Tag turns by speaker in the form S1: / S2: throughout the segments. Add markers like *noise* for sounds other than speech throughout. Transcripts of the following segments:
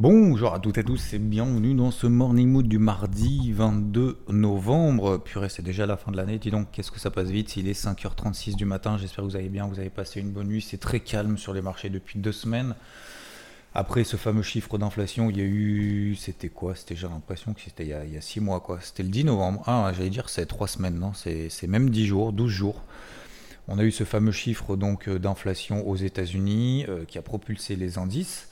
S1: Bonjour à toutes et tous et bienvenue dans ce Morning Mood du mardi 22 novembre. Purée, c'est déjà la fin de l'année. Dis donc, qu'est-ce que ça passe vite Il est 5h36 du matin. J'espère que vous allez bien, vous avez passé une bonne nuit. C'est très calme sur les marchés depuis deux semaines. Après ce fameux chiffre d'inflation, il y a eu. C'était quoi C'était, j'ai l'impression que c'était il, y a six mois, quoi. C'était le 10 novembre. Ah, j'allais dire, c'est trois semaines, non c'est, même 10 jours, 12 jours. On a eu ce fameux chiffre donc d'inflation aux États-Unis euh, qui a propulsé les indices.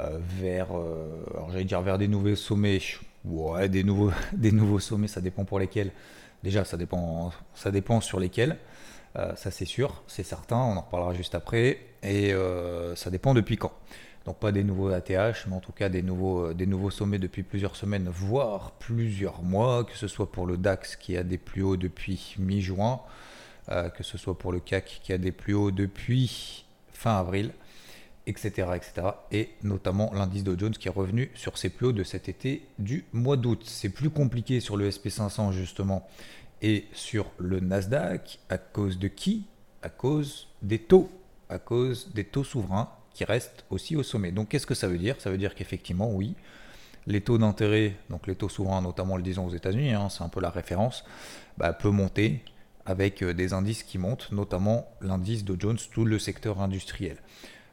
S1: Euh, vers, euh, alors j'allais dire vers des nouveaux sommets. Ouais, des nouveaux, *laughs* des nouveaux sommets, ça dépend pour lesquels. Déjà, ça dépend, ça dépend sur lesquels. Euh, ça c'est sûr, c'est certain, on en reparlera juste après. Et ça dépend depuis quand. Donc pas des nouveaux ATH, mais en tout cas des nouveaux, des nouveaux sommets depuis plusieurs semaines, voire plusieurs mois, que ce soit pour le DAX qui a des plus hauts depuis mi-juin, que ce soit pour le CAC qui a des plus hauts depuis fin avril etc., etc. Et notamment l'indice Dow Jones qui est revenu sur ses plus hauts de cet été du mois d'août. C'est plus compliqué sur le SP500 justement et sur le Nasdaq à cause de qui? À cause des taux, à cause des taux souverains qui restent aussi au sommet. Donc qu'est-ce que ça veut dire? Ça veut dire qu'effectivement, oui, les taux d'intérêt, donc les taux souverains, notamment le disons aux États-Unis, hein, c'est un peu la référence, bah, peut monter avec euh, des indices qui montent, notamment l'indice Dow Jones, tout le secteur industriel.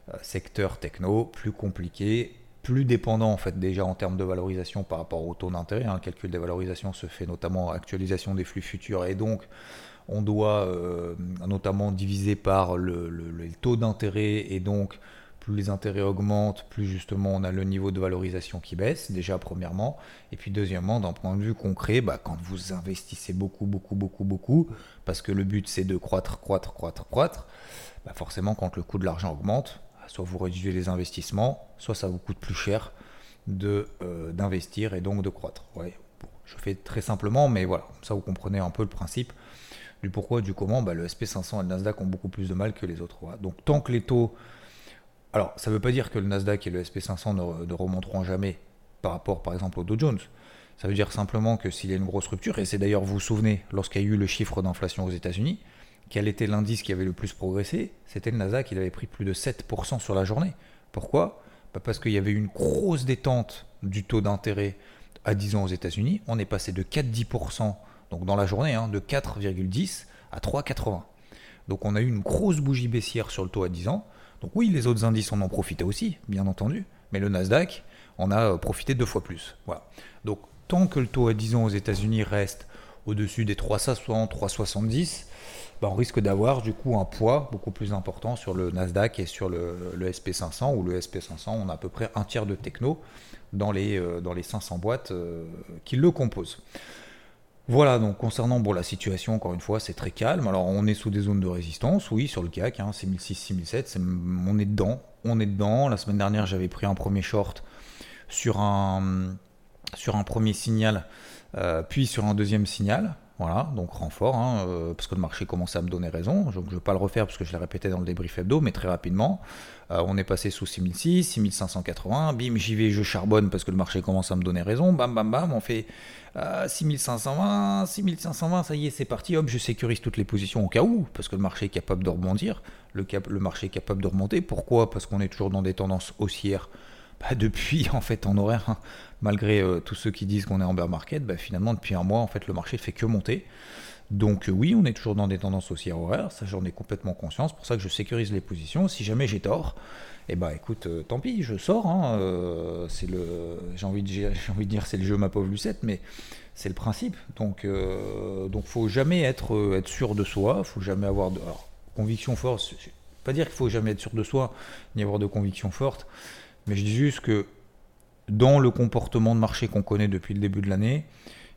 S1: Euh, secteur techno, plus compliqué, plus dépendant en fait déjà en termes de valorisation par rapport au taux d'intérêt. Hein. Le calcul des valorisations se fait notamment actualisation des flux futurs et donc on doit euh, notamment diviser par le, taux d'intérêt et donc plus les intérêts augmentent, plus justement on a le niveau de valorisation qui baisse, déjà premièrement. Et puis deuxièmement, d'un point de vue concret, bah, quand vous investissez beaucoup, beaucoup, beaucoup, beaucoup, parce que le but c'est de croître, croître, croître, croître, bah forcément quand le coût de l'argent augmente, soit vous réduisez les investissements, soit ça vous coûte plus cher euh, d'investir et donc de croître. Ouais, je fais très simplement, mais voilà, ça vous comprenez un peu le principe du pourquoi, du comment. Bah, le SP500 et le Nasdaq ont beaucoup plus de mal que les autres. Donc tant que les taux... Alors, ça ne veut pas dire que le Nasdaq et le SP500 ne, remonteront jamais par rapport, par exemple, au Dow Jones. Ça veut dire simplement que s'il y a une grosse rupture, et c'est d'ailleurs, vous vous souvenez, lorsqu'il y a eu le chiffre d'inflation aux États-Unis, quel était l'indice qui avait le plus progressé C'était le Nasdaq, il avait pris plus de 7% sur la journée. Pourquoi? Bah, Parce qu'il y avait une grosse détente du taux d'intérêt à 10 ans aux États-Unis. On est passé de 4,10%, donc dans la journée, hein, de 4,10 à 3,80. Donc on a eu une grosse bougie baissière sur le taux à 10 ans. Donc oui, les autres indices en ont profité aussi, bien entendu, mais le Nasdaq en a euh, profité deux fois plus. Voilà. Donc tant que le taux à 10 ans aux États-Unis reste au-dessus des 360, 370, bah, on risque d'avoir du coup un poids beaucoup plus important sur le Nasdaq et sur le, SP500, ou le SP500, on a à peu près un tiers de techno dans les, euh, dans les 500 boîtes euh, qui le composent. Voilà, donc concernant la situation, encore une fois, c'est très calme. Alors on est sous des zones de résistance, oui, sur le CAC, hein, 6006, 6007, on est dedans, on est dedans. La semaine dernière, j'avais pris un premier short sur un, sur un premier signal, euh, puis sur un deuxième signal. Voilà, donc renfort, hein, euh, parce que le marché commençait à me donner raison. Je ne vais pas le refaire parce que je l'ai répété dans le débrief hebdo, mais très rapidement, euh, on est passé sous 6006, 6580, bim, j'y vais, je charbonne parce que le marché commence à me donner raison, bam, bam, bam, on fait 6520, 6520, ça y est, c'est parti, hop, je sécurise toutes les positions au cas où, parce que le marché est capable de rebondir, le, le marché est capable de remonter. Pourquoi? Parce qu'on est toujours dans des tendances haussières depuis en fait en horaire, hein, malgré euh, tous ceux qui disent qu'on est en bear market, bah, finalement depuis un mois en fait le marché fait que monter. Donc euh, oui, on est toujours dans des tendances haussières horaires, ça j'en ai complètement conscience, pour ça que je sécurise les positions. Si jamais j'ai tort, eh bah écoute, euh, tant pis, je sors. Hein, c'est *laughs* j'ai envie de, dire c'est le jeu ma pauvre Lucette, mais c'est le principe. Donc donc faut jamais être sûr de soi, faut jamais avoir de conviction forte. Pas dire qu'il faut jamais être sûr de soi, ni avoir de conviction forte. Mais je dis juste que dans le comportement de marché qu'on connaît depuis le début de l'année,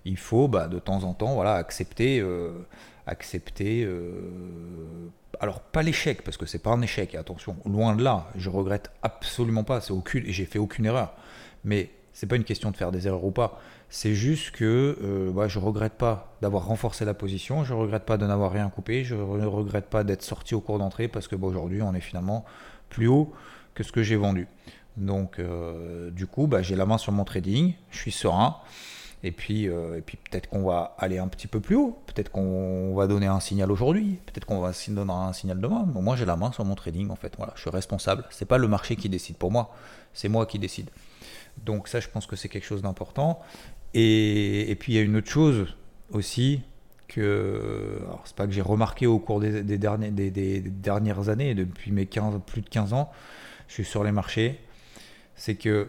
S1: il faut bah, de temps en temps accepter, accepter alors pas l'échec parce que c'est pas un échec attention loin de là je regrette absolument pas c'est aucune j'ai fait aucune erreur. Mais c'est pas une question de faire des erreurs ou pas c'est juste que euh, bah, je regrette pas d'avoir renforcé la position je regrette pas de n'avoir rien coupé je ne regrette pas d'être sorti au cours d'entrée parce que bah, aujourd'hui on est finalement plus haut que ce que j'ai vendu donc euh, du coup bah, j'ai la main sur mon trading je suis serein et puis, euh, et puis peut-être qu'on va aller un petit peu plus haut. Peut-être qu'on va donner un signal aujourd'hui. Peut-être qu'on va donner un signal demain. moi, j'ai la main sur mon trading en fait. Voilà, je suis responsable. C'est pas le marché qui décide pour moi. C'est moi qui décide. Donc ça, je pense que c'est quelque chose d'important. Et, et, puis il y a une autre chose aussi que, alors c'est pas que j'ai remarqué au cours des, derniers, des, des, dernières années, depuis mes 15, plus de 15 ans, je suis sur les marchés, c'est que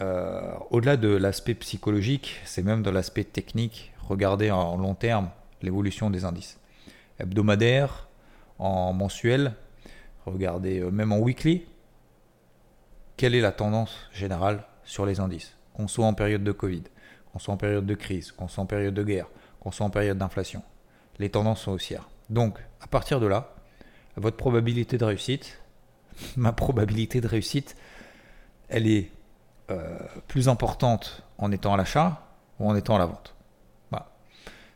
S1: euh, au-delà de l'aspect psychologique, c'est même de l'aspect technique. Regardez en long terme l'évolution des indices. Hebdomadaire, en mensuel, regardez euh, même en weekly. Quelle est la tendance générale sur les indices? Qu'on soit en période de Covid, qu'on soit en période de crise, qu'on soit en période de guerre, qu'on soit en période d'inflation. Les tendances sont haussières. Donc, à partir de là, votre probabilité de réussite, *laughs* ma probabilité de réussite, elle est euh, plus importante en étant à l'achat ou en étant à la vente voilà.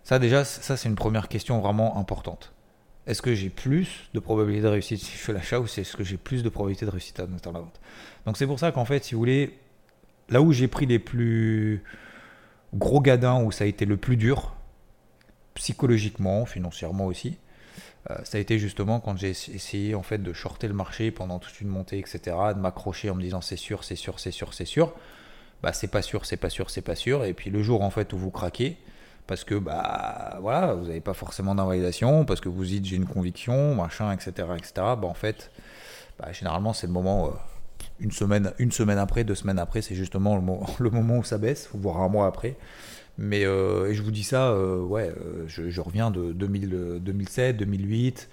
S1: Ça déjà, ça c'est une première question vraiment importante. Est-ce que j'ai plus de probabilité de réussite si je fais l'achat ou est-ce que j'ai plus de probabilité de réussite en étant à la vente? Donc c'est pour ça qu'en fait, si vous voulez, là où j'ai pris les plus gros gadins, où ça a été le plus dur, psychologiquement, financièrement aussi, ça a été justement quand j'ai essayé en fait de shorter le marché pendant toute une montée, etc., de m'accrocher en me disant c'est sûr, c'est sûr, c'est sûr, c'est sûr. Bah c'est pas sûr, c'est pas sûr, c'est pas sûr. Et puis le jour en fait où vous craquez, parce que bah voilà, vous n'avez pas forcément d'invalidation, parce que vous dites j'ai une conviction, machin, etc., etc. Bah en fait, bah, généralement c'est le moment. Euh, une semaine, une semaine après, deux semaines après, c'est justement le, *laughs* le, moment où ça baisse, voire un mois après. Mais euh, et je vous dis ça, euh, ouais, euh, je, reviens de 2007, 2008.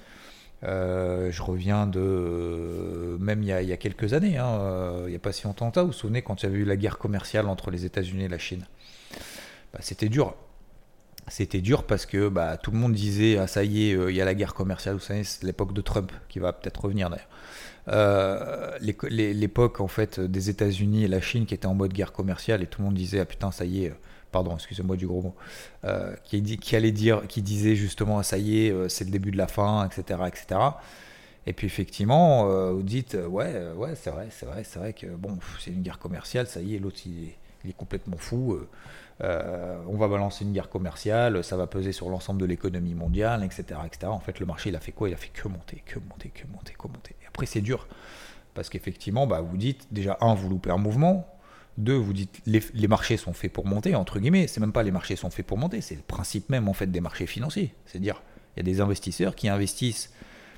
S1: je reviens de même il y, a, quelques années, hein, il n'y a pas si longtemps que ça. Vous vous souvenez quand il y avait eu la guerre commerciale entre les États-Unis et la Chine? Bah, C'était dur. C'était dur parce que bah, tout le monde disait ah ça y est, il y a la guerre commerciale. Vous savez, c'est l'époque de Trump qui va peut-être revenir d'ailleurs. l'époque en fait des États-Unis et la Chine qui était en mode guerre commerciale et tout le monde disait ah putain ça y est pardon, excusez-moi du gros mot, euh, qui, allait dire, qui disait justement, ça y est, euh, c'est le début de la fin, etc., etc. Et puis effectivement, euh, vous dites, ouais, ouais, c'est vrai, c'est vrai, c'est vrai que bon, c'est une guerre commerciale, ça y est, l'autre il, est complètement fou. on va balancer une guerre commerciale, ça va peser sur l'ensemble de l'économie mondiale, etc., etc. En fait, le marché, il a fait quoi? Il a fait que monter, que monter, que monter, que monter. Après, c'est dur. Parce qu'effectivement, bah, vous dites, déjà, un, vous loupez un mouvement, deux, vous dites les, marchés sont faits pour monter, entre guillemets. C'est même pas les marchés sont faits pour monter, c'est le principe même en fait des marchés financiers. C'est-à-dire, il y a des investisseurs qui investissent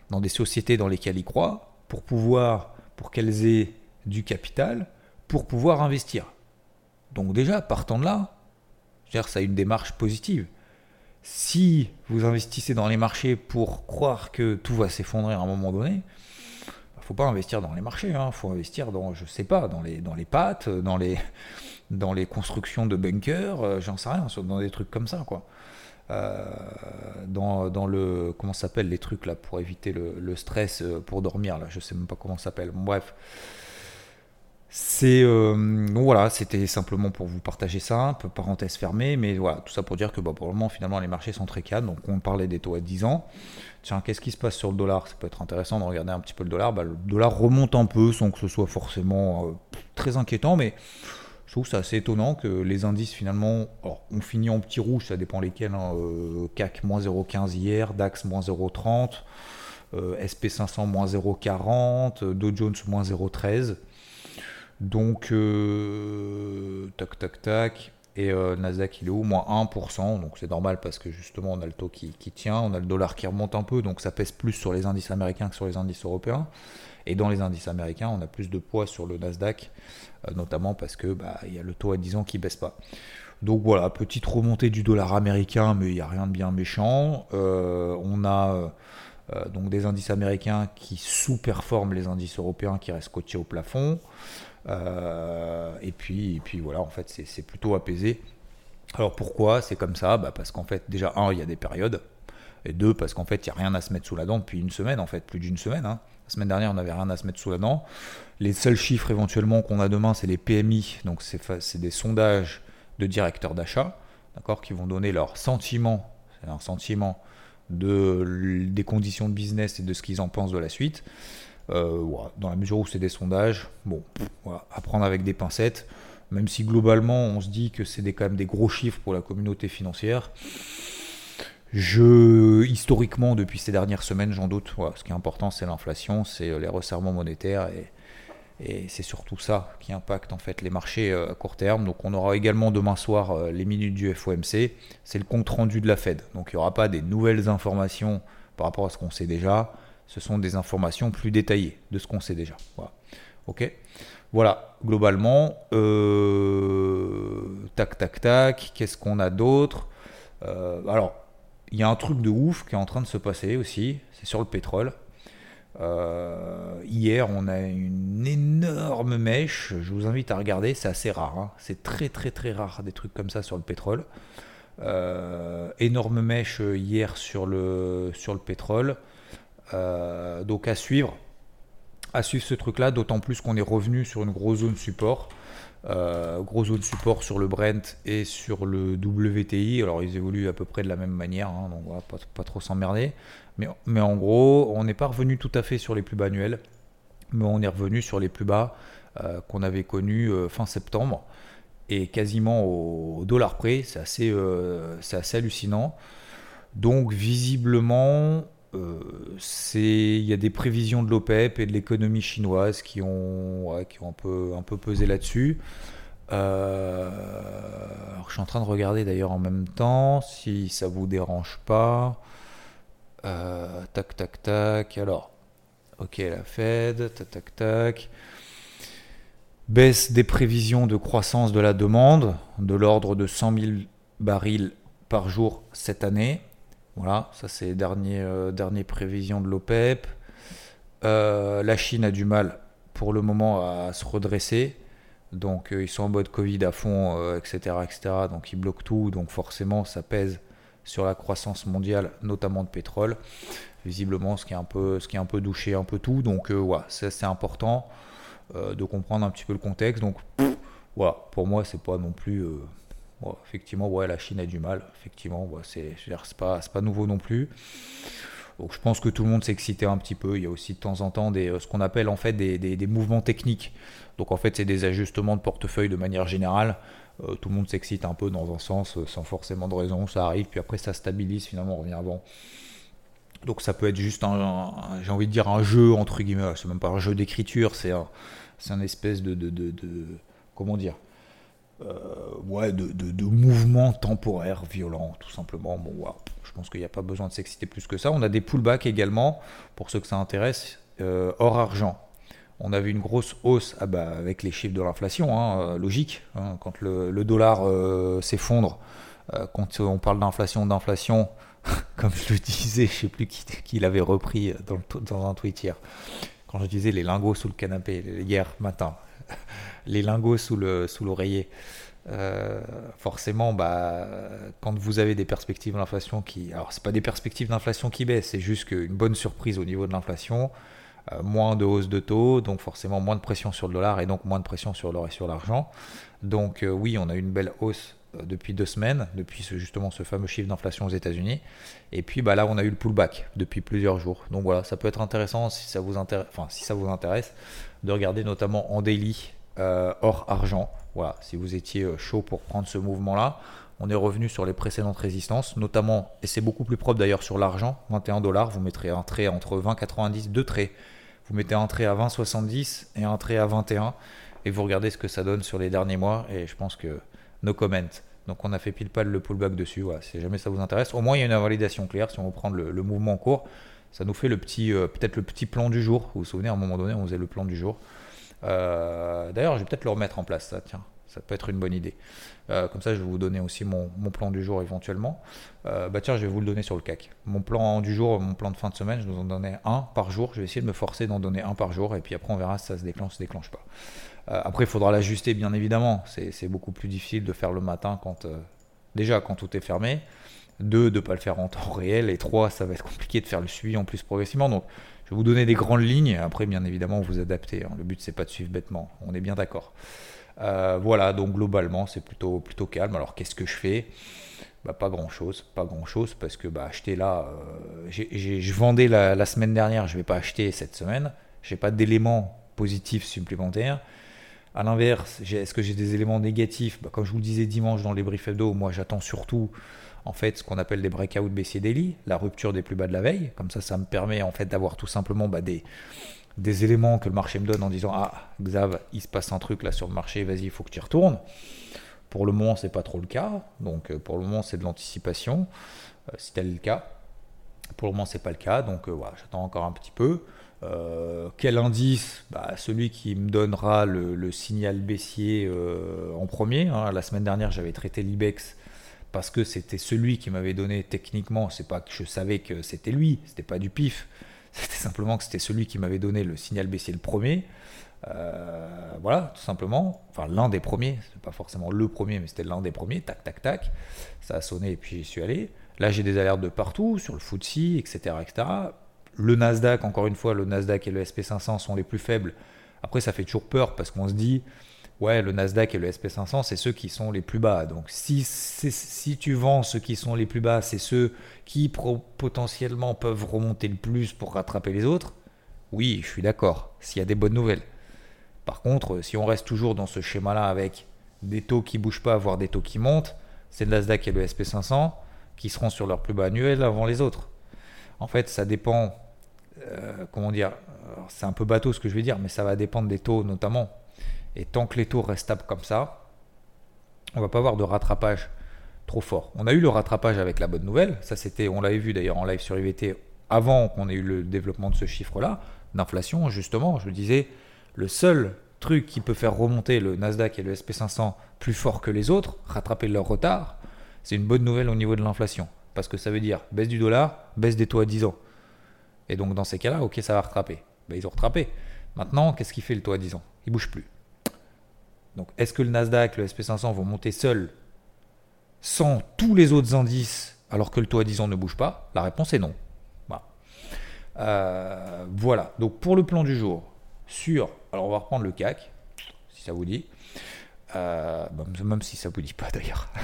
S1: dans des sociétés dans lesquelles ils croient pour pouvoir, pour qu'elles aient du capital, pour pouvoir investir. Donc déjà, partant de là, ça a une démarche positive. Si vous investissez dans les marchés pour croire que tout va s'effondrer à un moment donné, faut pas investir dans les marchés, il hein. faut investir dans, je sais pas, dans les, dans les pattes, dans les, *laughs* dans les constructions de bunkers, euh, j'en sais rien, dans des trucs comme ça, quoi. Euh, dans, dans, le comment s'appelle les trucs là pour éviter le, stress euh, pour dormir là je sais même pas comment s'appelle bref c'est donc voilà c'était simplement pour vous partager ça un peu parenthèse fermée mais voilà tout ça pour dire que bah, pour le moment finalement les marchés sont très calmes donc on parlait des taux à 10 ans tiens, qu'est-ce qui se passe sur le dollar? Ça peut être intéressant de regarder un petit peu le dollar. Bah, le dollar remonte un peu sans que ce soit forcément euh, très inquiétant, mais je trouve ça assez étonnant que les indices finalement ont fini en petit rouge, ça dépend lesquels. Hein, euh, CAC moins 0,15 hier, DAX moins 0,30, euh, SP500 moins 0,40, Dow Jones moins 0,13. Donc, tac, tac, tac. Et euh, Nasdaq, il est au moins 1%, donc c'est normal parce que justement, on a le taux qui, tient, on a le dollar qui remonte un peu, donc ça pèse plus sur les indices américains que sur les indices européens. Et dans les indices américains, on a plus de poids sur le Nasdaq, euh, notamment parce que bah, y a le taux à 10 ans qui baisse pas. Donc voilà, petite remontée du dollar américain, mais il n'y a rien de bien méchant. Euh, on a donc des indices américains qui sous-performent les indices européens qui restent coachés au plafond. Euh, et, puis, et puis voilà, en fait, c'est plutôt apaisé. Alors pourquoi c'est comme ça? Bah Parce qu'en fait, déjà, un, il y a des périodes. Et deux, parce qu'en fait, il n'y a rien à se mettre sous la dent depuis une semaine, en fait, plus d'une semaine. Hein. La semaine dernière, on n'avait rien à se mettre sous la dent. Les seuls chiffres éventuellement qu'on a demain, c'est les PMI. Donc c'est des sondages de directeurs d'achat, d'accord, qui vont donner leur sentiment, un sentiment de, des conditions de business et de ce qu'ils en pensent de la suite. Euh, dans la mesure où c'est des sondages, bon, à prendre avec des pincettes, même si globalement on se dit que c'est quand même des gros chiffres pour la communauté financière. Je, historiquement, depuis ces dernières semaines, j'en doute. ce qui est important, c'est l'inflation, c'est les resserrements monétaires et, c'est surtout ça qui impacte en fait les marchés euh, à court terme. Donc on aura également demain soir euh, les minutes du FOMC. C'est le compte rendu de la Fed. Donc il n'y aura pas des nouvelles informations par rapport à ce qu'on sait déjà ce sont des informations plus détaillées de ce qu'on sait déjà. Voilà. Globalement, euh, tac, tac, tac, qu'est-ce qu'on a d'autre? Euh, Alors, il y a un truc de ouf qui est en train de se passer aussi, c'est sur le pétrole. Euh, hier, on a une énorme mèche. Je vous invite à regarder, c'est assez rare. Hein. C'est très très très rare des trucs comme ça sur le pétrole. énorme mèche hier sur le pétrole. Euh, donc à suivre, à suivre ce truc-là, d'autant plus qu'on est revenu sur une grosse zone support. Euh, grosse zone support sur le Brent et sur le WTI. Alors ils évoluent à peu près de la même manière, hein, donc voilà, pas, trop s'emmerder. Mais, mais en gros, on n'est pas revenu tout à fait sur les plus bas annuels, mais on est revenu sur les plus bas euh, qu'on avait connus fin septembre et quasiment au, dollar près. C'est assez, assez hallucinant. Donc visiblement, il y a des prévisions de l'OPEP et de l'économie chinoise qui ont, qui ont un, peu, un peu pesé là-dessus. Euh, je suis en train de regarder d'ailleurs en même temps, si ça vous dérange pas. Euh, tac, tac, tac. Alors, ok, la Fed, tac, tac, tac. Baisse des prévisions de croissance de la demande de l'ordre de 100 000 barils par jour cette année. Voilà, ça c'est les euh, prévisions de l'OPEP. Euh, la Chine a du mal pour le moment à se redresser. Donc euh, ils sont en mode Covid à fond, etc., etc. Donc ils bloquent tout. Donc forcément ça pèse sur la croissance mondiale, notamment de pétrole. Visiblement ce qui est un peu, ce qui est un peu douché un peu tout. Donc voilà, c'est important de comprendre un petit peu le contexte. Donc voilà, pour moi c'est pas non plus effectivement, ouais, la Chine a du mal. Effectivement, c'est pas, pas nouveau non plus. Donc je pense que tout le monde s'excitait un petit peu. Il y a aussi de temps en temps des, ce qu'on appelle en fait des, mouvements techniques. Donc en fait c'est des ajustements de portefeuille de manière générale. Euh, tout le monde s'excite un peu dans un sens euh, sans forcément de raison. Ça arrive, puis après ça stabilise, finalement on revient avant. Donc ça peut être juste un, j'ai envie de dire un jeu entre guillemets. C'est même pas un jeu d'écriture, c'est un, espèce de, comment dire? euh, ouais, de, mouvements temporaires violents, tout simplement. Bon, je pense qu'il n'y a pas besoin de s'exciter plus que ça. On a des pullbacks également, pour ceux que ça intéresse, euh, hors argent. On a vu une grosse hausse ah bah, avec les chiffres de l'inflation, hein, euh, logique. Hein, quand le, dollar s'effondre, quand on parle d'inflation, d'inflation, *laughs* comme je le disais, je ne sais plus qui, l'avait repris dans, dans un tweet hier. Quand je disais les lingots sous le canapé hier matin, les lingots sous le sous l'oreiller. Euh, forcément, bah, quand vous avez des perspectives d'inflation qui, alors c'est pas des perspectives d'inflation qui baissent, c'est juste qu'une bonne surprise au niveau de l'inflation, euh, moins de hausse de taux, donc forcément moins de pression sur le dollar et donc moins de pression sur l'or et sur l'argent. Donc euh, oui, on a une belle hausse depuis deux semaines, depuis justement ce fameux chiffre d'inflation aux États-Unis. Et puis bah, là, on a eu le pullback depuis plusieurs jours. Donc voilà, ça peut être intéressant si ça vous intéresse, si ça vous intéresse, de regarder notamment en daily euh, hors argent. Voilà, si vous étiez euh, chaud pour prendre ce mouvement-là, on est revenu sur les précédentes résistances, notamment, et c'est beaucoup plus propre d'ailleurs sur l'argent, 21 dollars, vous mettrez un trait entre 20,90, deux traits. Vous mettez un trait à 20,70 et un trait à 21, et vous regardez ce que ça donne sur les derniers mois, et je pense que no comment. Donc on a fait pile pal le pullback dessus, voilà, si jamais ça vous intéresse. Au moins il y a une invalidation claire, si on veut prendre le, mouvement en cours, ça nous fait le petit, euh, peut-être le petit plan du jour. Vous vous souvenez, à un moment donné, on faisait le plan du jour. Euh, d'ailleurs, je vais peut-être le remettre en place, ça, tiens. Ça peut être une bonne idée. Euh, comme ça, je vais vous donner aussi mon, plan du jour éventuellement. Euh, bah tiens, je vais vous le donner sur le CAC. Mon plan du jour, mon plan de fin de semaine, je vous en donnais un par jour. Je vais essayer de me forcer d'en donner un par jour. Et puis après, on verra si ça se déclenche, se déclenche pas. après, il faudra l'ajuster, bien évidemment. C'est beaucoup plus difficile de faire le matin quand déjà quand tout est fermé. Deux, de ne pas le faire en temps réel. Et trois, ça va être compliqué de faire le suivi en plus progressivement. Donc, je vais vous donner des grandes lignes. Après, bien évidemment, vous adaptez. Hein. Le but, c'est pas de suivre bêtement. On est bien d'accord. Euh, voilà, donc globalement, c'est plutôt, plutôt calme. Alors, qu'est-ce que je fais? Bah, Pas grand-chose. Pas grand-chose parce que bah, acheter là, euh, je vendais la, semaine dernière, je ne vais pas acheter cette semaine. Je n'ai pas d'éléments positifs supplémentaires. À l'inverse, est-ce que j'ai des éléments négatifs? Bah, Comme je vous le disais dimanche dans les briefs hebdo, moi j'attends surtout en fait ce qu'on appelle des breakouts baissiers daily, la rupture des plus bas de la veille. Comme ça, ça me permet en fait d'avoir tout simplement bah, des, éléments que le marché me donne en disant ah Xav, il se passe un truc là sur le marché, vas-y, il faut que tu retournes. Pour le moment, c'est pas trop le cas. Donc euh, pour le moment, c'est de l'anticipation. Euh, si tel est le cas. Pour le moment, c'est pas le cas. Donc euh, j'attends encore un petit peu. quel indice? Bah, Celui qui me donnera le, signal baissier en premier. Hein. La semaine dernière, j'avais traité l'IBEX parce que c'était celui qui m'avait donné techniquement, c'est pas que je savais que c'était lui, c'était pas du pif, *laughs* c'était simplement que c'était celui qui m'avait donné le signal baissier le premier. Euh, voilà, tout simplement. Enfin, l'un des premiers, c'est pas forcément le premier, mais c'était l'un des premiers. Tac, tac, tac. Ça a sonné et puis j'y suis allé. Là, j'ai des alertes de partout, sur le FTSE, etc., etc. Le Nasdaq, encore une fois, le Nasdaq et le SP500 sont les plus faibles. Après, ça fait toujours peur parce qu'on se dit, ouais, le Nasdaq et le SP500, c'est ceux qui sont les plus bas. Donc si, si tu vends ceux qui sont les plus bas, c'est ceux qui potentiellement peuvent remonter le plus pour rattraper les autres, oui, je suis d'accord, s'il y a des bonnes nouvelles. Par contre, si on reste toujours dans ce schéma-là avec des taux qui bougent pas, voire des taux qui montent, c'est le Nasdaq et le SP500 qui seront sur leur plus bas annuel avant les autres. En fait, ça dépend, euh, comment dire, c'est un peu bateau ce que je vais dire, mais ça va dépendre des taux notamment et tant que les taux restent stables comme ça, on va pas avoir de rattrapage trop fort. On a eu le rattrapage avec la bonne nouvelle. Ça, c'était, on l'avait vu d'ailleurs en live sur IVT avant qu'on ait eu le développement de ce chiffre-là, d'inflation. Justement, je disais, le seul truc qui peut faire remonter le Nasdaq et le SP500 plus fort que les autres, rattraper leur retard, c'est une bonne nouvelle au niveau de l'inflation. Parce que ça veut dire baisse du dollar, baisse des taux à 10 ans. Et donc dans ces cas-là, ok, ça va rattraper. Ben, ils ont rattrapé. Maintenant, qu'est-ce qui fait le taux à 10 ans? Il bouge plus. Donc, est-ce que le Nasdaq, le SP500 vont monter seuls sans tous les autres indices alors que le taux à 10 ans ne bouge pas? La réponse est non. Euh, voilà. Donc, pour le plan du jour, sur. Alors, on va reprendre le CAC, si ça vous dit. Euh, même si ça vous dit pas d'ailleurs. *laughs*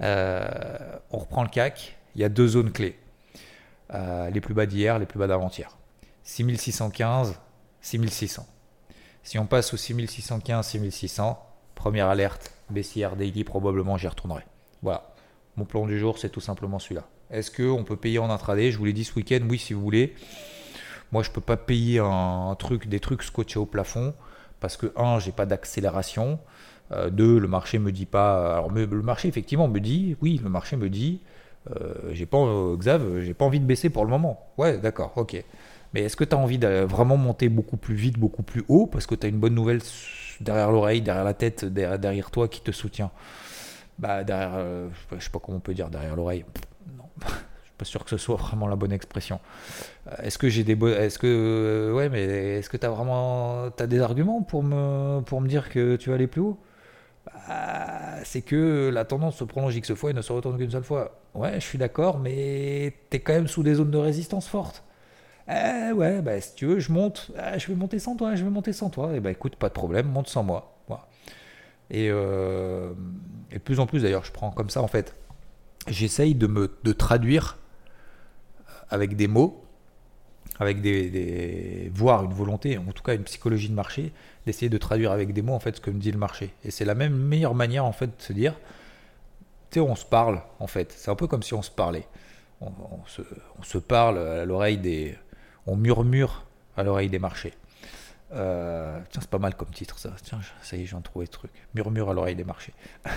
S1: Euh, on reprend le CAC. Il y a deux zones clés. les plus bas d'hier, les plus bas d'avant-hier. 6615, 6600. Si on passe au 6615, 6600, première alerte, baissière daily, probablement j'y retournerai. Voilà. Mon plan du jour, c'est tout simplement celui-là. Est-ce qu'on peut payer en intraday? Je vous l'ai dit ce week-end, oui, si vous voulez. Moi, je ne peux pas payer un, truc, des trucs scotchés au plafond parce que, un, j'ai pas d'accélération. Euh, deux, le marché me dit pas. Alors, le marché, effectivement, me dit, oui, le marché me dit, euh, j'ai pas, euh, Xav, j'ai pas envie de baisser pour le moment. Ouais, d'accord, ok. Mais est-ce que tu as envie de vraiment monter beaucoup plus vite, beaucoup plus haut, parce que tu as une bonne nouvelle derrière l'oreille, derrière la tête, derrière, toi qui te soutient? Bah derrière, euh, je sais pas comment on peut dire derrière l'oreille. Non, *laughs* je suis pas sûr que ce soit vraiment la bonne expression. Euh, est-ce que j'ai des est-ce que euh, ouais, mais est-ce que tu as vraiment as des arguments pour me pour me dire que tu vas aller plus haut? Bah, c'est que la tendance se prolonge X fois et ne se retourne qu'une seule fois. Ouais, je suis d'accord, mais tu es quand même sous des zones de résistance fortes. Eh ouais, bah, si tu veux, je monte. Ah, je vais monter sans toi, je vais monter sans toi. Et eh bah écoute, pas de problème, monte sans moi. Euh, et, de plus en plus d'ailleurs, je prends comme ça en fait. J'essaye de me traduire avec des mots, avec des, voire une volonté, en tout cas une psychologie de marché, d'essayer de traduire avec des mots en fait ce que me dit le marché. Et c'est la même meilleure manière en fait de se dire, tu sais, on se parle en fait. C'est un peu comme si on se parlait. On se, parle à l'oreille des, on murmure à l'oreille des marchés. Euh, tiens, c'est pas mal comme titre ça. Tiens, ça y est, j'ai trouvé ce truc. Murmure à l'oreille des marchés. *laughs*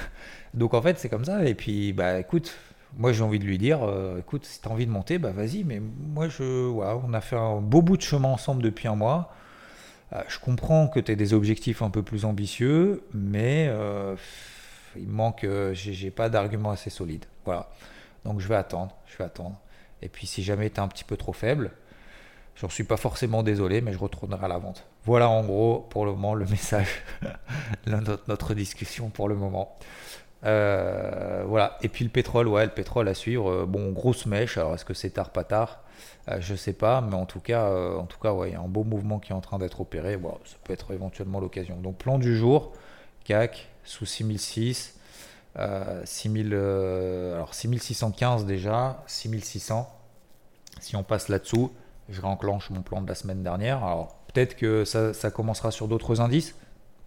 S1: Donc en fait, c'est comme ça. Et puis, bah écoute, moi j'ai envie de lui dire, euh, écoute, si tu as envie de monter, bah vas-y. Mais moi, je, on a fait un beau bout de chemin ensemble depuis un mois. Euh, je comprends que as des objectifs un peu plus ambitieux, mais il manque, j'ai pas d'argument assez solide. Voilà. Donc je vais attendre, je vais attendre. Et puis si jamais tu es un petit peu trop faible, J'en suis pas forcément désolé, mais je retournerai à la vente. Voilà en gros pour le moment le *laughs* message notre discussion pour le moment. Euh, voilà. Et puis le pétrole, ouais, le pétrole à suivre. Bon, grosse mèche. Alors, est-ce que c'est tard, pas tard? Je sais pas, mais en tout cas, en tout cas, ouais, il y a un beau mouvement qui est en train d'être opéré. Ça peut être éventuellement l'occasion. Donc, plan du jour, CAC sous 6006. 6000, alors 6615 déjà, 6600. Si on passe là-dessous, je réenclenche mon plan de la semaine dernière. Alors peut-être que ça, commencera sur d'autres indices.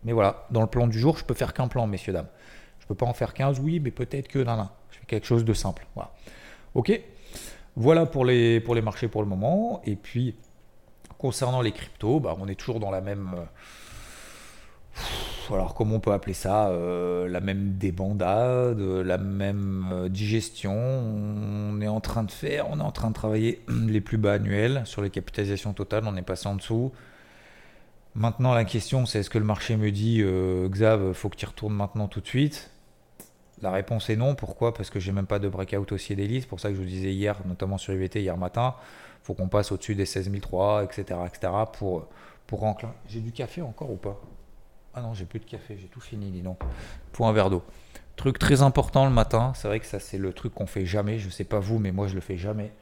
S1: Mais voilà, dans le plan du jour, je peux faire qu'un plan, messieurs, dames. Je peux pas en faire 15, oui, mais peut-être que non. Je fais quelque chose de simple. Voilà. Ok? Voilà pour les, pour les marchés pour le moment. Et puis, concernant les cryptos, bah, on est toujours dans la même. Euh, alors comment on peut appeler ça euh, La même débandade, la même euh, digestion. On est en train de faire, on est en train de travailler *clears throat* les plus bas annuels sur les capitalisations totales, on est passé en dessous. Maintenant la question c'est est-ce que le marché me dit euh, Xav, faut que tu retournes maintenant tout de suite? La réponse est non. Pourquoi? Parce que j'ai même pas de breakout haussier d'hélice. C'est pour ça que je vous disais hier, notamment sur IVT hier matin, faut qu'on passe au-dessus des 16003, etc., etc. pour pour J'ai du café encore ou pas? Ah non, j'ai plus de café, j'ai tout fini, dis donc. Pour un verre d'eau. Truc très important le matin, c'est vrai que ça c'est le truc qu'on fait jamais, je sais pas vous, mais moi je le fais jamais.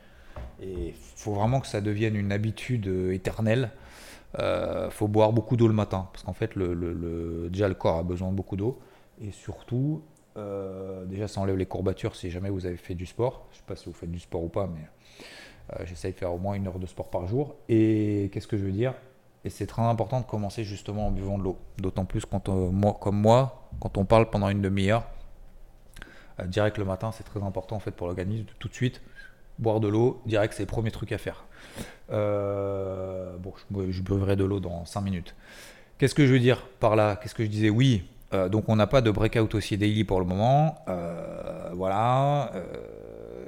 S1: Et faut vraiment que ça devienne une habitude euh, éternelle. Euh, faut boire beaucoup d'eau le matin, parce qu'en fait le, déjà le corps a besoin de beaucoup d'eau. Et surtout, euh, déjà ça enlève les courbatures si jamais vous avez fait du sport. Je sais pas si vous faites du sport ou pas, mais euh, j'essaye de faire au moins une heure de sport par jour. Et qu'est-ce que je veux dire? Et c'est très important de commencer justement en buvant de l'eau. D'autant plus quand euh, moi, comme moi, quand on parle pendant une demi-heure, euh, direct le matin, c'est très important en fait pour l'organisme de tout de suite boire de l'eau. Direct, c'est le premier truc à faire. Euh, bon, je, je de l'eau dans 5 minutes. Qu'est-ce que je veux dire par là? Qu'est-ce que je disais? Oui, donc on n'a pas de breakout aussi daily pour le moment. voilà.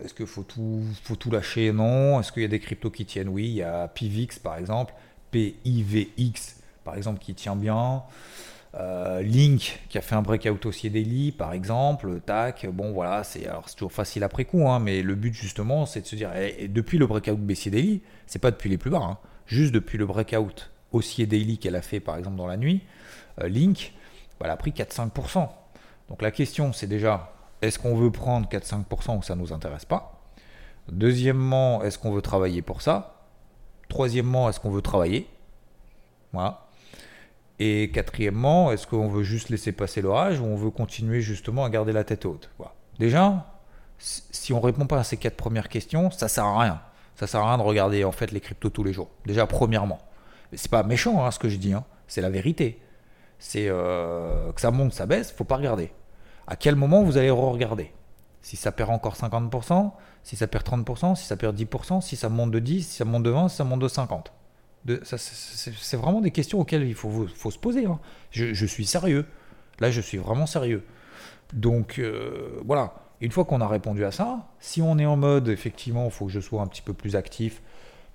S1: Est-ce qu'il faut tout, faut tout lâcher? Non. Est-ce qu'il y a des cryptos qui tiennent? Oui. Il y a PIVX par exemple. PIVX, par exemple, qui tient bien. Euh, Link qui a fait un breakout haussier daily par exemple, tac, bon voilà, c'est toujours facile après coup, hein, mais le but justement c'est de se dire, et, depuis le breakout baissier daily, c'est pas depuis les plus bas, hein, juste depuis le breakout haussier daily qu'elle a fait par exemple dans la nuit, euh, Link, elle a pris 4-5%. Donc la question c'est déjà, est-ce qu'on veut prendre 4-5% ou ça ne nous intéresse pas? Deuxièmement, est-ce qu'on veut travailler pour ça? Troisièmement, est-ce qu'on veut travailler? Voilà. Et quatrièmement, est-ce qu'on veut juste laisser passer l'orage ou on veut continuer justement à garder la tête haute? Voilà. Déjà, si on répond pas à ces quatre premières questions, ça sert à rien. Ça sert à rien de regarder en fait les cryptos tous les jours. Déjà, premièrement, c'est pas méchant hein, ce que je dis, hein. c'est la vérité. C'est euh, que ça monte, ça baisse, faut pas regarder. À quel moment vous allez re-regarder? Si ça perd encore 50%, si ça perd 30%, si ça perd 10%, si ça monte de 10, si ça monte de 20, si ça monte de 50. c'est vraiment des questions auxquelles il faut, se poser. Hein. Je, suis sérieux. Là, je suis vraiment sérieux. Donc, euh, voilà. Une fois qu'on a répondu à ça, si on est en mode, effectivement, il faut que je sois un petit peu plus actif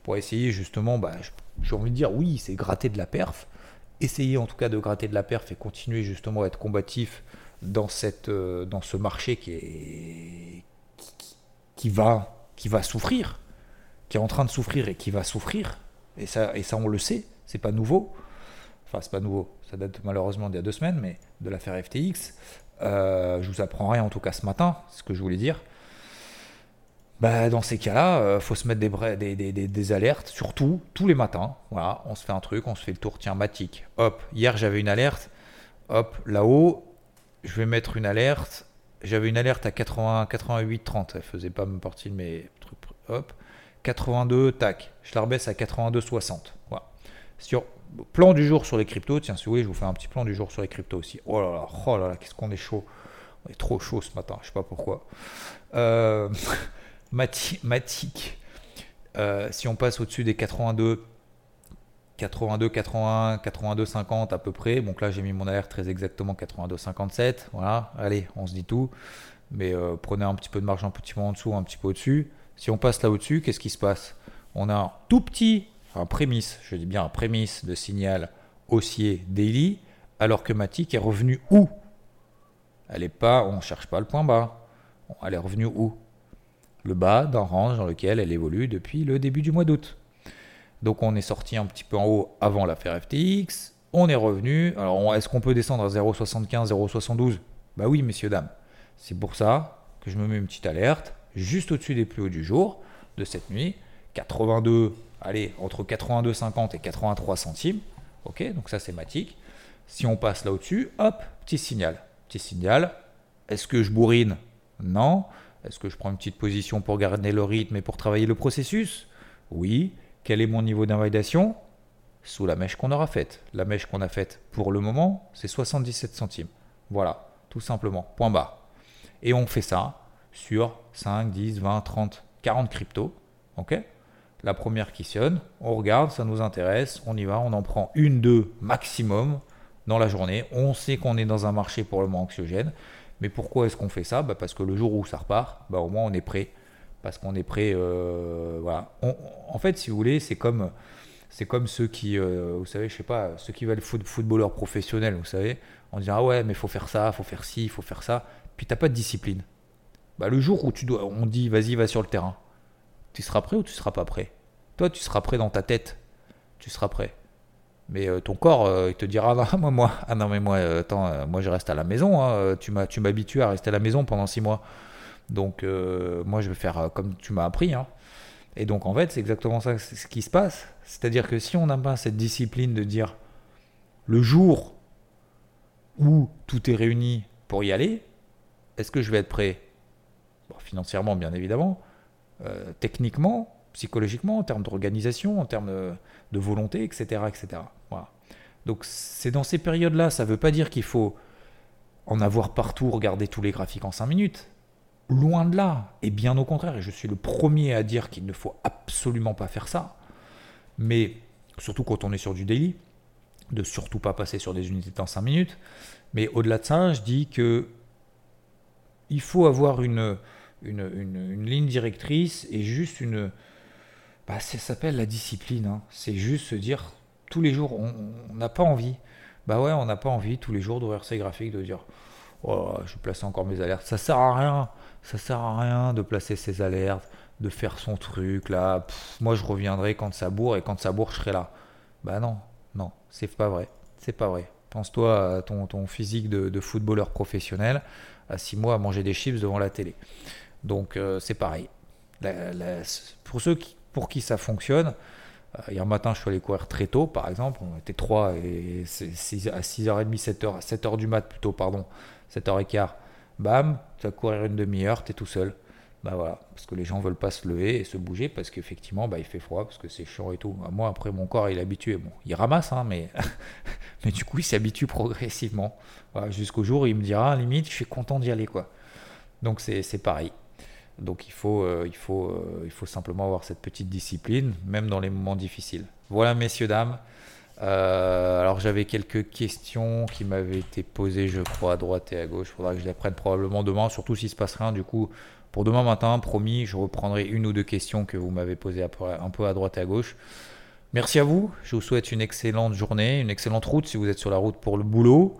S1: pour essayer justement, bah, j'ai envie de dire, oui, c'est gratter de la perf. Essayer en tout cas de gratter de la perf et continuer justement à être combatif dans, euh, dans ce marché qui est, qui va, qui va souffrir, qui est en train de souffrir et qui va souffrir. Et ça, et ça on le sait, c'est pas nouveau. Enfin, c'est pas nouveau, ça date malheureusement d'il y a deux semaines, mais de l'affaire FTX. Euh, je vous apprends rien en tout cas ce matin, ce que je voulais dire. Bah, dans ces cas-là, euh, faut se mettre des, des, des, des, alertes, surtout tous les matins. Voilà, on se fait un truc, on se fait le tour. Tiens, Matic, hop, hier j'avais une alerte, hop, là-haut, je vais mettre une alerte j'avais une alerte à 80, 88, 30. Elle faisait pas partie de mes trucs. Hop. 82, tac. Je la rebaisse à 82, 60. Voilà. Sur plan du jour sur les cryptos, tiens, si vous voulez, je vous fais un petit plan du jour sur les cryptos aussi. Oh là là, oh là là, qu'est-ce qu'on est chaud. On est trop chaud ce matin, je sais pas pourquoi. Euh, *laughs* Matic, euh, si on passe au-dessus des 82, 82, 81, 82, 50 à peu près. Donc là, j'ai mis mon alerte très exactement 82, 57. Voilà, allez, on se dit tout. Mais euh, prenez un petit peu de marge un petit peu en dessous, un petit peu au-dessus. Si on passe là au-dessus, qu'est-ce qui se passe? On a un tout petit, un prémisse, je dis bien un prémisse de signal haussier daily, alors que Matic est revenu où? Elle est pas, on ne cherche pas le point bas. Elle est revenue où? Le bas d'un range dans lequel elle évolue depuis le début du mois d'août. Donc on est sorti un petit peu en haut avant l'affaire FTX. On est revenu. Alors est-ce qu'on peut descendre à 0,75, 0,72 Bah oui, messieurs, dames. C'est pour ça que je me mets une petite alerte juste au-dessus des plus hauts du jour de cette nuit. 82, allez, entre 82,50 et 83 centimes. Ok, donc ça c'est matique. Si on passe là au-dessus, hop, petit signal. Petit signal. Est-ce que je bourrine? Non. Est-ce que je prends une petite position pour garder le rythme et pour travailler le processus? Oui. Quel est mon niveau d'invalidation? Sous la mèche qu'on aura faite. La mèche qu'on a faite pour le moment, c'est 77 centimes. Voilà, tout simplement. Point barre. Et on fait ça sur 5, 10, 20, 30, 40 cryptos. La première qui sonne, on regarde, ça nous intéresse, on y va, on en prend une, deux maximum dans la journée. On sait qu'on est dans un marché pour le moment anxiogène. Mais pourquoi est-ce qu'on fait ça? Bah Parce que le jour où ça repart, bah au moins on est prêt. Parce qu'on est prêt. Euh, en fait, si vous voulez, c'est comme, c'est comme ceux qui, euh, vous savez, je ceux qui veulent foot, footballeurs professionnels, vous savez, on dit ah ouais, mais faut faire ça, faut faire ci, faut faire ça. Puis t'as pas de discipline. Bah, le jour où tu dois, on dit vas-y, va sur le terrain, tu seras prêt ou tu seras pas prêt? Toi, tu seras prêt dans ta tête. Tu seras prêt. Mais euh, ton corps, il te dira *laughs* ah, moi, moi, ah non mais moi, attends, moi je reste à la maison. Hein, tu m'as, tu m'habitues à rester à la maison pendant six mois. Donc moi je vais faire comme tu m'as appris. Hein. Et donc en fait c'est exactement ça ce qui se passe. C'est-à-dire que si on n'a pas cette discipline de dire le jour où tout est réuni pour y aller, est-ce que je vais être prêt? Financièrement bien évidemment, techniquement, psychologiquement, en termes d'organisation, en termes de, volonté, etc. etc. Voilà. Donc c'est dans ces périodes-là, ça ne veut pas dire qu'il faut en avoir partout, regarder tous les graphiques en 5 minutes. Loin de là, et bien au contraire, et je suis le premier à dire qu'il ne faut absolument pas faire ça, mais surtout quand on est sur du daily, de surtout pas passer sur des unités en 5 minutes. Mais au-delà de ça, je dis que il faut avoir une, une, ligne directrice et juste une, bah, ça s'appelle la discipline. Hein. C'est juste se dire tous les jours, on n'a pas envie. Bah ouais, on n'a pas envie tous les jours d'ouvrir ses graphiques, de dire oh, je place encore mes alertes. Ça sert à rien. Ça sert à rien de placer ses alertes, de faire son truc là. moi, je reviendrai quand ça bourre et quand ça bourre, je serai là. Bah non, non, c'est pas vrai. C'est pas vrai. Pense-toi à ton, ton physique de, footballeur professionnel à 6 mois à manger des chips devant la télé. Donc euh, c'est pareil. pour ceux pour qui ça fonctionne. Euh, hier matin, je suis allé courir très tôt, par exemple. On était 3 et 6, à 6h30, 7h, 7h du mat plutôt, pardon, 7h15. Bam, tu vas courir une demi-heure, tu es tout seul. Bah voilà, parce que les gens veulent pas se lever et se bouger parce qu'effectivement, bah, il fait froid, parce que c'est chiant et tout. Bah, moi, après, mon corps, il est habitué. Bon, il ramasse, hein, mais, *laughs* mais du coup, il s'habitue progressivement. Jusqu'au jour où il me dira, limite, je suis content d'y aller, quoi. Donc, c'est pareil. Donc il faut, euh, il, faut, euh, il faut simplement avoir cette petite discipline, même dans les moments difficiles. Voilà, messieurs, dames. Euh, alors j'avais quelques questions qui m'avaient été posées, je crois, à droite et à gauche. Il faudra que je les prenne probablement demain, surtout s'il se passe rien. Du coup, pour demain matin, promis, je reprendrai une ou deux questions que vous m'avez posées un peu à droite et à gauche. Merci à vous. Je vous souhaite une excellente journée, une excellente route si vous êtes sur la route pour le boulot.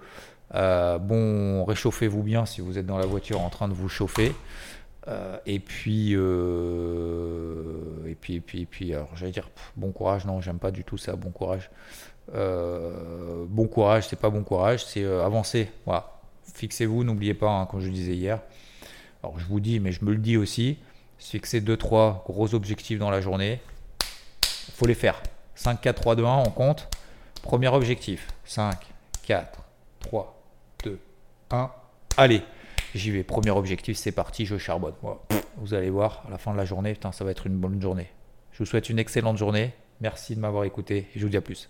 S1: bon, réchauffez-vous bien si vous êtes dans la voiture en train de vous chauffer. Euh, euh, et puis, et puis, alors j'allais dire bon courage. Non, j'aime pas du tout ça. Bon courage. Euh, bon courage, c'est pas bon courage, c'est avancer. Voilà. Fixez-vous, n'oubliez pas, hein, comme je disais hier. Alors je vous dis, mais je me le dis aussi. Fixez 2-3 gros objectifs dans la journée. Il faut les faire. 5, 4, 3, 2, 1, on compte. Premier objectif. 5, 4, 3, 2, 1. Allez. J'y vais. Premier objectif, c'est parti, je charbonne. Vous allez voir, à la fin de la journée, putain, ça va être une bonne journée. Je vous souhaite une excellente journée. Merci de m'avoir écouté et je vous dis à plus.